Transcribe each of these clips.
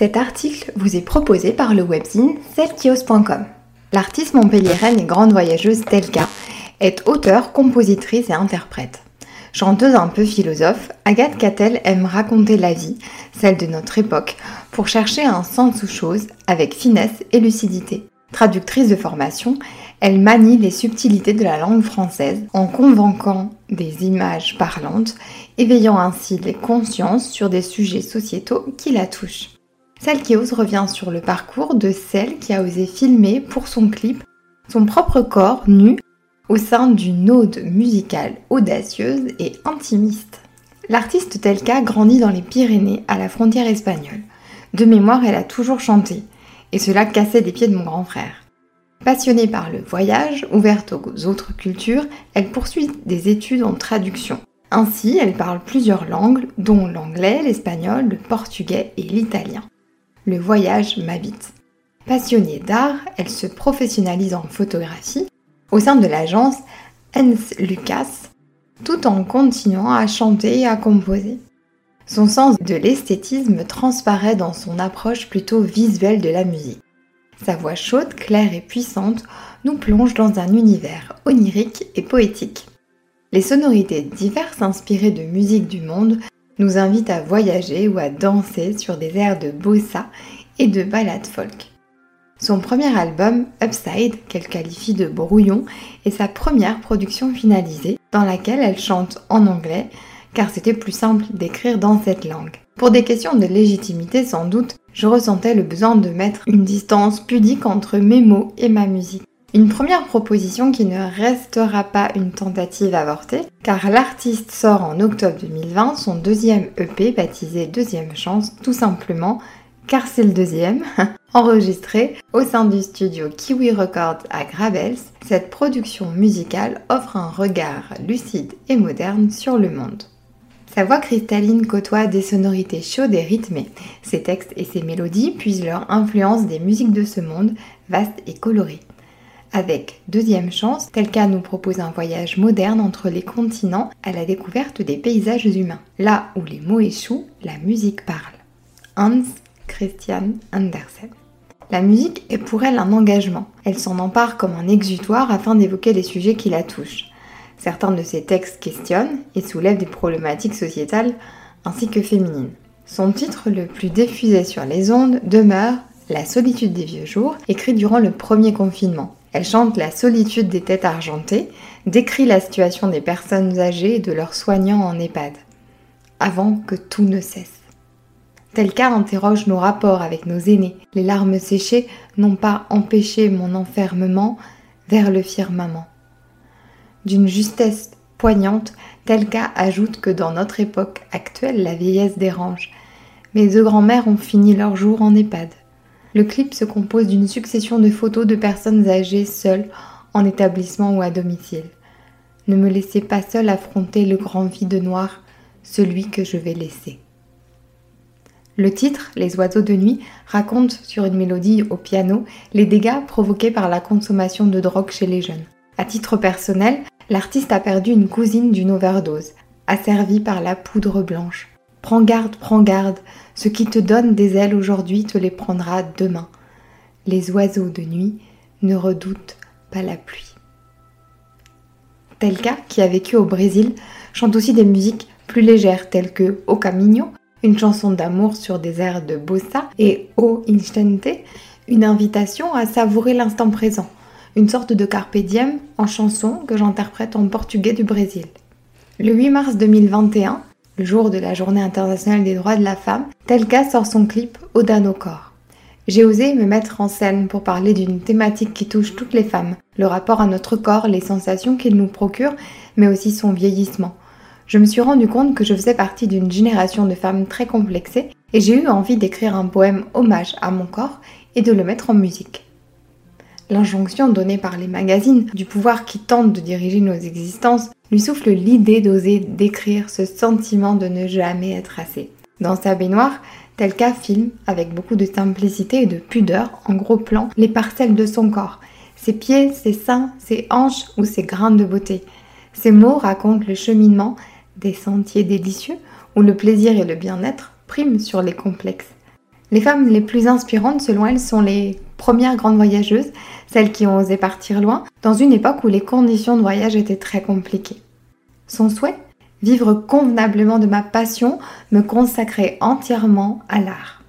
Cet article vous est proposé par le webzine selkios.com. L'artiste montpelliéraine et grande voyageuse Telka est auteure, compositrice et interprète. Chanteuse un peu philosophe, Agathe Cattel aime raconter la vie, celle de notre époque, pour chercher un sens aux choses avec finesse et lucidité. Traductrice de formation, elle manie les subtilités de la langue française en convainquant des images parlantes, éveillant ainsi les consciences sur des sujets sociétaux qui la touchent. Celle qui ose revient sur le parcours de celle qui a osé filmer pour son clip son propre corps nu au sein d'une ode musicale audacieuse et intimiste. L'artiste Telka grandit dans les Pyrénées à la frontière espagnole. De mémoire, elle a toujours chanté, et cela cassait des pieds de mon grand frère. Passionnée par le voyage, ouverte aux autres cultures, elle poursuit des études en traduction. Ainsi, elle parle plusieurs langues, dont l'anglais, l'espagnol, le portugais et l'italien. Le voyage m'habite. Passionnée d'art, elle se professionnalise en photographie au sein de l'agence Hans Lucas, tout en continuant à chanter et à composer. Son sens de l'esthétisme transparaît dans son approche plutôt visuelle de la musique. Sa voix chaude, claire et puissante nous plonge dans un univers onirique et poétique. Les sonorités diverses inspirées de musique du monde nous invitent à voyager ou à danser sur des airs de bossa et de ballades folk. Son premier album, Upside, qu'elle qualifie de brouillon, est sa première production finalisée, dans laquelle elle chante en anglais, car c'était plus simple d'écrire dans cette langue. Pour des questions de légitimité sans doute, je ressentais le besoin de mettre une distance pudique entre mes mots et ma musique. Une première proposition qui ne restera pas une tentative avortée, car l'artiste sort en octobre 2020 son deuxième EP baptisé Deuxième Chance, tout simplement car c'est le deuxième, enregistré au sein du studio Kiwi Records à Gravels, cette production musicale offre un regard lucide et moderne sur le monde. Sa voix cristalline côtoie des sonorités chaudes et rythmées. Ses textes et ses mélodies puisent leur influence des musiques de ce monde, vaste et coloré. Avec Deuxième Chance, Telka nous propose un voyage moderne entre les continents à la découverte des paysages humains. Là où les mots échouent, la musique parle. Hans Christian Andersen. La musique est pour elle un engagement. Elle s'en empare comme un exutoire afin d'évoquer les sujets qui la touchent. Certains de ses textes questionnent et soulèvent des problématiques sociétales ainsi que féminines. Son titre le plus diffusé sur les ondes demeure La solitude des vieux jours, écrit durant le premier confinement. Elle chante la solitude des têtes argentées, décrit la situation des personnes âgées et de leurs soignants en EHPAD, avant que tout ne cesse. Tel cas interroge nos rapports avec nos aînés. Les larmes séchées n'ont pas empêché mon enfermement vers le firmament. D'une justesse poignante, tel cas ajoute que dans notre époque actuelle, la vieillesse dérange. Mes deux grands-mères ont fini leur jour en EHPAD. Le clip se compose d'une succession de photos de personnes âgées seules, en établissement ou à domicile. Ne me laissez pas seule affronter le grand vide noir, celui que je vais laisser. Le titre, Les oiseaux de nuit, raconte sur une mélodie au piano les dégâts provoqués par la consommation de drogue chez les jeunes. À titre personnel, l'artiste a perdu une cousine d'une overdose, asservie par la poudre blanche. Prends garde, prends garde, ce qui te donne des ailes aujourd'hui te les prendra demain. Les oiseaux de nuit ne redoutent pas la pluie. Telka, qui a vécu au Brésil, chante aussi des musiques plus légères telles que O Caminho, une chanson d'amour sur des airs de bossa, et O Instante, une invitation à savourer l'instant présent, une sorte de carpe diem en chanson que j'interprète en portugais du Brésil. Le 8 mars 2021, jour de la Journée internationale des droits de la femme, Telka sort son clip Oda no corps. J'ai osé me mettre en scène pour parler d'une thématique qui touche toutes les femmes, le rapport à notre corps, les sensations qu'il nous procure, mais aussi son vieillissement je me suis rendu compte que je faisais partie d'une génération de femmes très complexées et j'ai eu envie d'écrire un poème hommage à mon corps et de le mettre en musique. L'injonction donnée par les magazines du pouvoir qui tente de diriger nos existences lui souffle l'idée d'oser décrire ce sentiment de ne jamais être assez. Dans sa baignoire, Telka filme, avec beaucoup de simplicité et de pudeur, en gros plan, les parcelles de son corps, ses pieds, ses seins, ses hanches ou ses grains de beauté. Ces mots racontent le cheminement des sentiers délicieux où le plaisir et le bien-être priment sur les complexes. Les femmes les plus inspirantes, selon elle, sont les premières grandes voyageuses, celles qui ont osé partir loin, dans une époque où les conditions de voyage étaient très compliquées. Son souhait? Vivre convenablement de ma passion, me consacrer entièrement à l'art.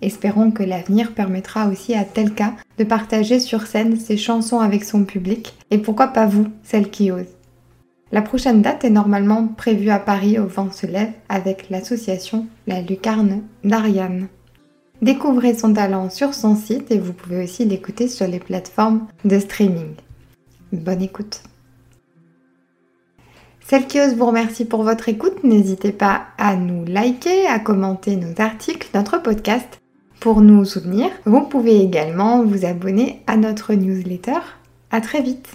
Espérons que l'avenir permettra aussi à Telka de partager sur scène ses chansons avec son public, et pourquoi pas vous, celles qui osent. La prochaine date est normalement prévue à Paris au vent se lève avec l'association La Lucarne d'Ariane. Découvrez son talent sur son site et vous pouvez aussi l'écouter sur les plateformes de streaming. Bonne écoute. Celle qui ose vous remercie pour votre écoute. N'hésitez pas à nous liker, à commenter nos articles, notre podcast. Pour nous soutenir, vous pouvez également vous abonner à notre newsletter. À très vite.